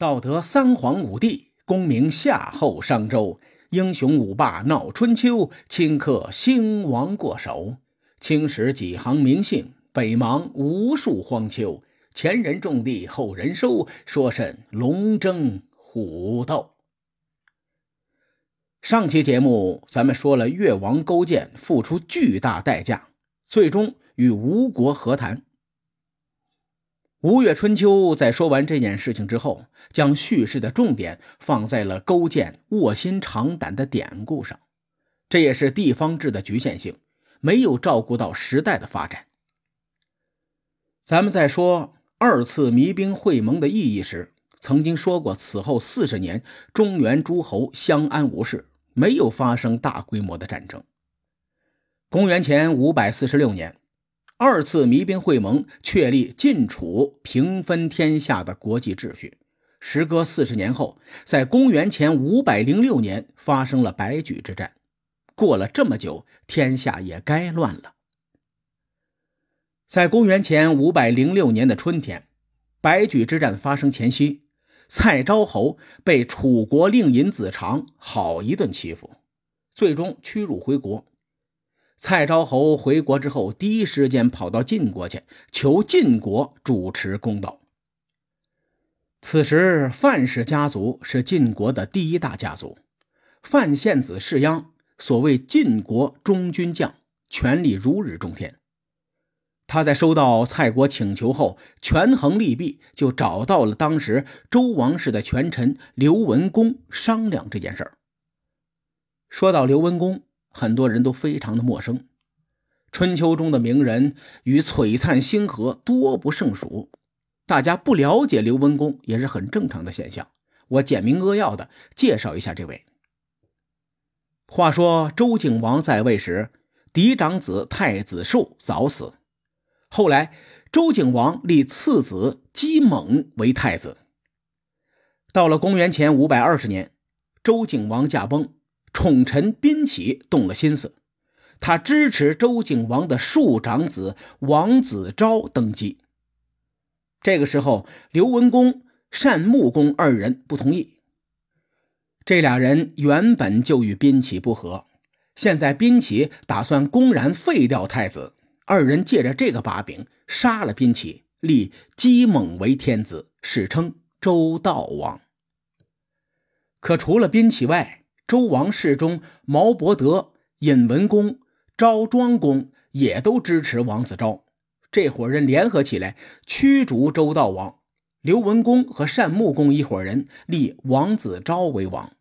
道德三皇五帝，功名夏后商周，英雄五霸闹春秋，顷刻兴亡过手。青史几行名姓，北邙无数荒丘。前人种地，后人收，说甚龙争虎斗？上期节目咱们说了，越王勾践付出巨大代价，最终与吴国和谈。吴越春秋在说完这件事情之后，将叙事的重点放在了勾践卧薪尝胆的典故上，这也是地方志的局限性，没有照顾到时代的发展。咱们在说二次弭兵会盟的意义时，曾经说过，此后四十年，中原诸侯相安无事，没有发生大规模的战争。公元前五百四十六年。二次弭兵会盟确立晋楚平分天下的国际秩序。时隔四十年后，在公元前五百零六年发生了白举之战。过了这么久，天下也该乱了。在公元前五百零六年的春天，白举之战发生前夕，蔡昭侯被楚国令尹子长好一顿欺负，最终屈辱回国。蔡昭侯回国之后，第一时间跑到晋国去，求晋国主持公道。此时，范氏家族是晋国的第一大家族，范献子是鞅，所谓晋国中军将，权力如日中天。他在收到蔡国请求后，权衡利弊，就找到了当时周王室的权臣刘文公商量这件事儿。说到刘文公。很多人都非常的陌生，春秋中的名人与璀璨星河多不胜数，大家不了解刘文公也是很正常的现象。我简明扼要的介绍一下这位。话说周景王在位时，嫡长子太子寿早死，后来周景王立次子姬猛为太子。到了公元前五百二十年，周景王驾崩。宠臣宾起动了心思，他支持周景王的庶长子王子昭登基。这个时候，刘文公、单穆公二人不同意。这俩人原本就与宾起不和，现在宾起打算公然废掉太子，二人借着这个把柄杀了宾起，立姬猛为天子，史称周悼王。可除了宾起外，周王室中，毛伯德、尹文公、昭庄公也都支持王子昭。这伙人联合起来驱逐周悼王。刘文公和单穆公一伙人立王子昭为王。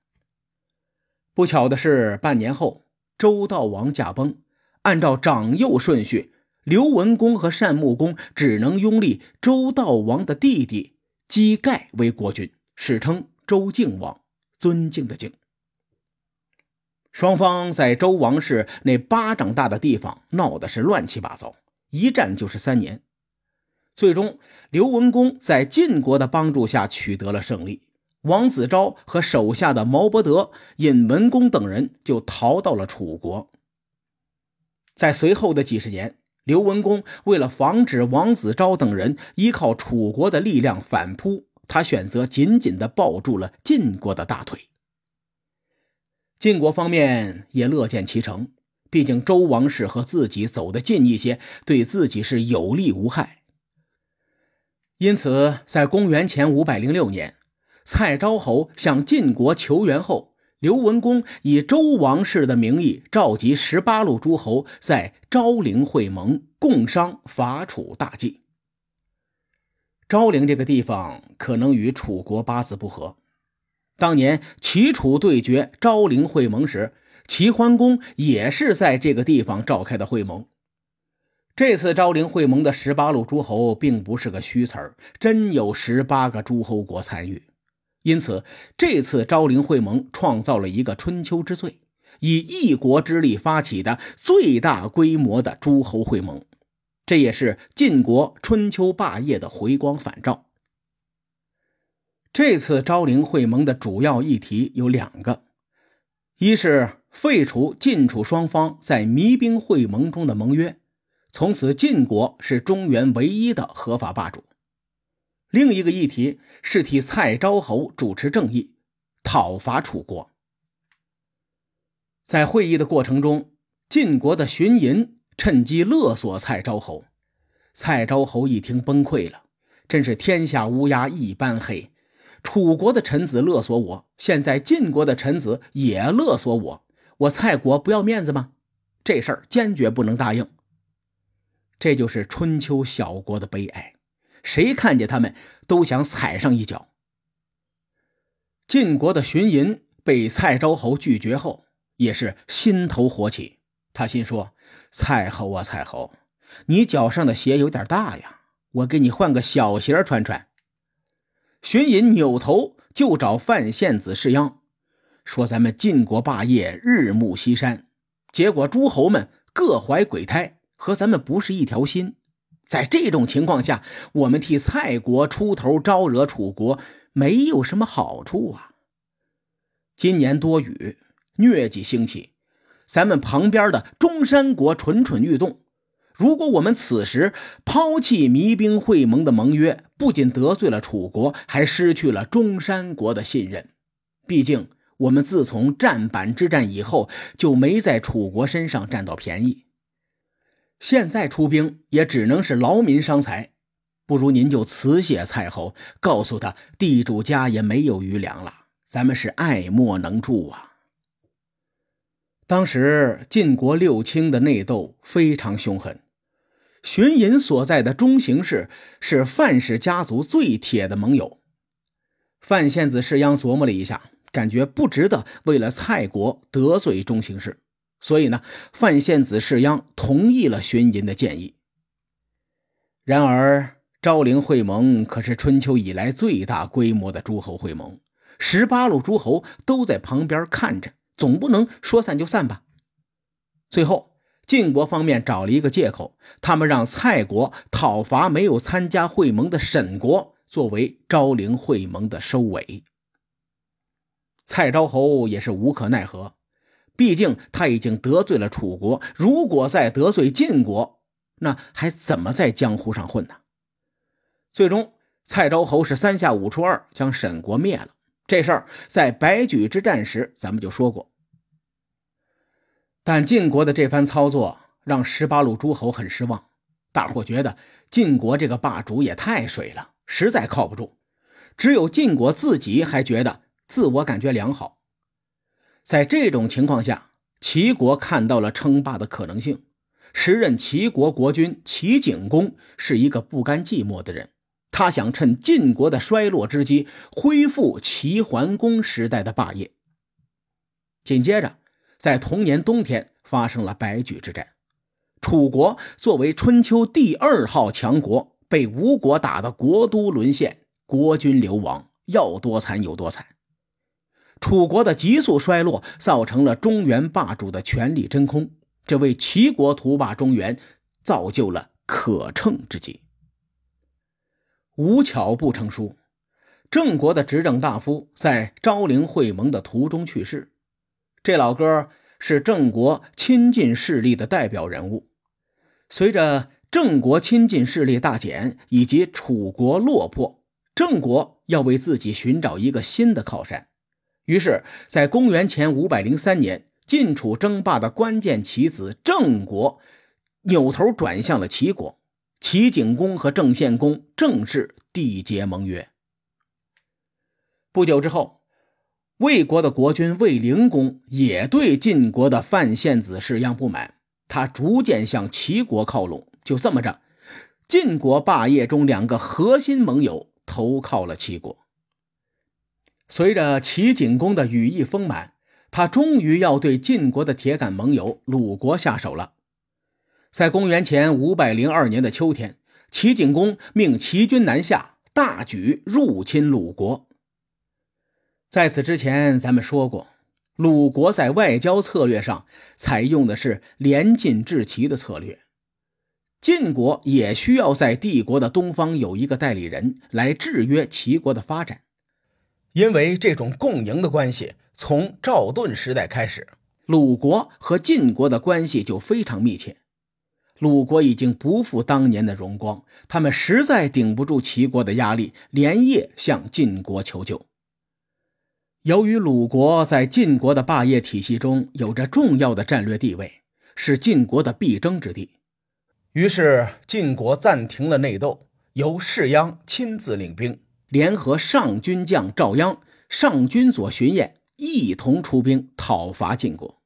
不巧的是，半年后周悼王驾崩。按照长幼顺序，刘文公和单穆公只能拥立周悼王的弟弟姬盖为国君，史称周敬王，尊敬的敬。双方在周王室那巴掌大的地方闹的是乱七八糟，一战就是三年。最终，刘文公在晋国的帮助下取得了胜利，王子昭和手下的毛伯德、尹文公等人就逃到了楚国。在随后的几十年，刘文公为了防止王子昭等人依靠楚国的力量反扑，他选择紧紧地抱住了晋国的大腿。晋国方面也乐见其成，毕竟周王室和自己走得近一些，对自己是有利无害。因此，在公元前五百零六年，蔡昭侯向晋国求援后，刘文公以周王室的名义召集十八路诸侯，在昭陵会盟，共商伐楚大计。昭陵这个地方可能与楚国八字不合。当年齐楚对决昭陵会盟时，齐桓公也是在这个地方召开的会盟。这次昭陵会盟的十八路诸侯并不是个虚词儿，真有十八个诸侯国参与。因此，这次昭陵会盟创造了一个春秋之最，以一国之力发起的最大规模的诸侯会盟，这也是晋国春秋霸业的回光返照。这次昭陵会盟的主要议题有两个：一是废除晋楚双方在弭兵会盟中的盟约，从此晋国是中原唯一的合法霸主；另一个议题是替蔡昭侯主持正义，讨伐楚国。在会议的过程中，晋国的荀寅趁机勒索蔡昭侯。蔡昭侯一听崩溃了，真是天下乌鸦一般黑。楚国的臣子勒索我，现在晋国的臣子也勒索我，我蔡国不要面子吗？这事儿坚决不能答应。这就是春秋小国的悲哀，谁看见他们都想踩上一脚。晋国的荀寅被蔡昭侯拒绝后。也是心头火起，他心说：“蔡侯啊，蔡侯，你脚上的鞋有点大呀，我给你换个小鞋穿穿。”荀寅扭头就找范献子士鞅，说：“咱们晋国霸业日暮西山，结果诸侯们各怀鬼胎，和咱们不是一条心。在这种情况下，我们替蔡国出头招惹楚国，没有什么好处啊。今年多雨。”疟疾兴起，咱们旁边的中山国蠢蠢欲动。如果我们此时抛弃弭兵会盟的盟约，不仅得罪了楚国，还失去了中山国的信任。毕竟我们自从战板之战以后，就没在楚国身上占到便宜。现在出兵也只能是劳民伤财，不如您就辞谢蔡侯，告诉他地主家也没有余粮了。咱们是爱莫能助啊。当时晋国六卿的内斗非常凶狠，荀寅所在的中行氏是范氏家族最铁的盟友。范献子士鞅琢磨了一下，感觉不值得为了蔡国得罪中行氏，所以呢，范献子士鞅同意了荀寅的建议。然而，昭陵会盟可是春秋以来最大规模的诸侯会盟，十八路诸侯都在旁边看着。总不能说散就散吧。最后，晋国方面找了一个借口，他们让蔡国讨伐没有参加会盟的沈国，作为昭陵会盟的收尾。蔡昭侯也是无可奈何，毕竟他已经得罪了楚国，如果再得罪晋国，那还怎么在江湖上混呢？最终，蔡昭侯是三下五除二将沈国灭了。这事儿在白举之战时咱们就说过。但晋国的这番操作让十八路诸侯很失望，大伙觉得晋国这个霸主也太水了，实在靠不住。只有晋国自己还觉得自我感觉良好。在这种情况下，齐国看到了称霸的可能性。时任齐国国君齐景公是一个不甘寂寞的人，他想趁晋国的衰落之机恢复齐桓公时代的霸业。紧接着。在同年冬天发生了白举之战，楚国作为春秋第二号强国，被吴国打得国都沦陷，国君流亡，要多惨有多惨。楚国的急速衰落，造成了中原霸主的权力真空，这为齐国图霸中原造就了可乘之机。无巧不成书，郑国的执政大夫在昭陵会盟的途中去世。这老哥是郑国亲近势力的代表人物。随着郑国亲近势力大减，以及楚国落魄，郑国要为自己寻找一个新的靠山。于是，在公元前五百零三年，晋楚争霸的关键棋子郑国扭头转向了齐国，齐景公和郑献公正式缔结盟约。不久之后。魏国的国君魏灵公也对晋国的范献子式样不满，他逐渐向齐国靠拢。就这么着，晋国霸业中两个核心盟友投靠了齐国。随着齐景公的羽翼丰满，他终于要对晋国的铁杆盟友鲁国下手了。在公元前五百零二年的秋天，齐景公命齐军南下，大举入侵鲁国。在此之前，咱们说过，鲁国在外交策略上采用的是联晋制齐的策略。晋国也需要在帝国的东方有一个代理人来制约齐国的发展，因为这种共赢的关系从赵盾时代开始，鲁国和晋国的关系就非常密切。鲁国已经不复当年的荣光，他们实在顶不住齐国的压力，连夜向晋国求救。由于鲁国在晋国的霸业体系中有着重要的战略地位，是晋国的必争之地，于是晋国暂停了内斗，由士鞅亲自领兵，联合上军将赵鞅、上军左荀偃一同出兵讨伐晋国。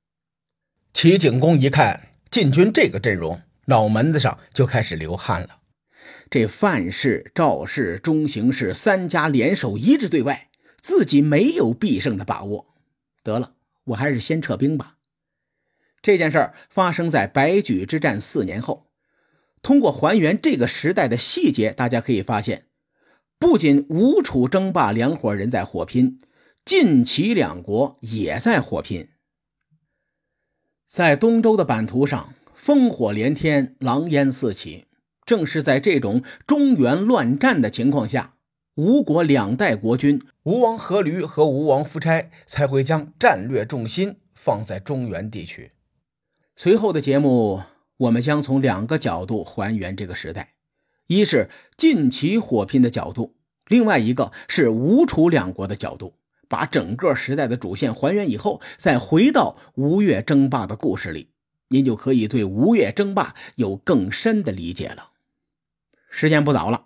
齐景公一看晋军这个阵容。脑门子上就开始流汗了。这范氏、赵氏、中行氏三家联手一致对外，自己没有必胜的把握。得了，我还是先撤兵吧。这件事儿发生在白举之战四年后。通过还原这个时代的细节，大家可以发现，不仅吴楚争霸两伙人在火拼，晋齐两国也在火拼。在东周的版图上。烽火连天，狼烟四起。正是在这种中原乱战的情况下，吴国两代国君吴王阖闾和吴王夫差才会将战略重心放在中原地区。随后的节目，我们将从两个角度还原这个时代：一是晋齐火拼的角度，另外一个是吴楚两国的角度。把整个时代的主线还原以后，再回到吴越争霸的故事里。您就可以对吴越争霸有更深的理解了。时间不早了，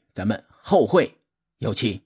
咱们后会有期。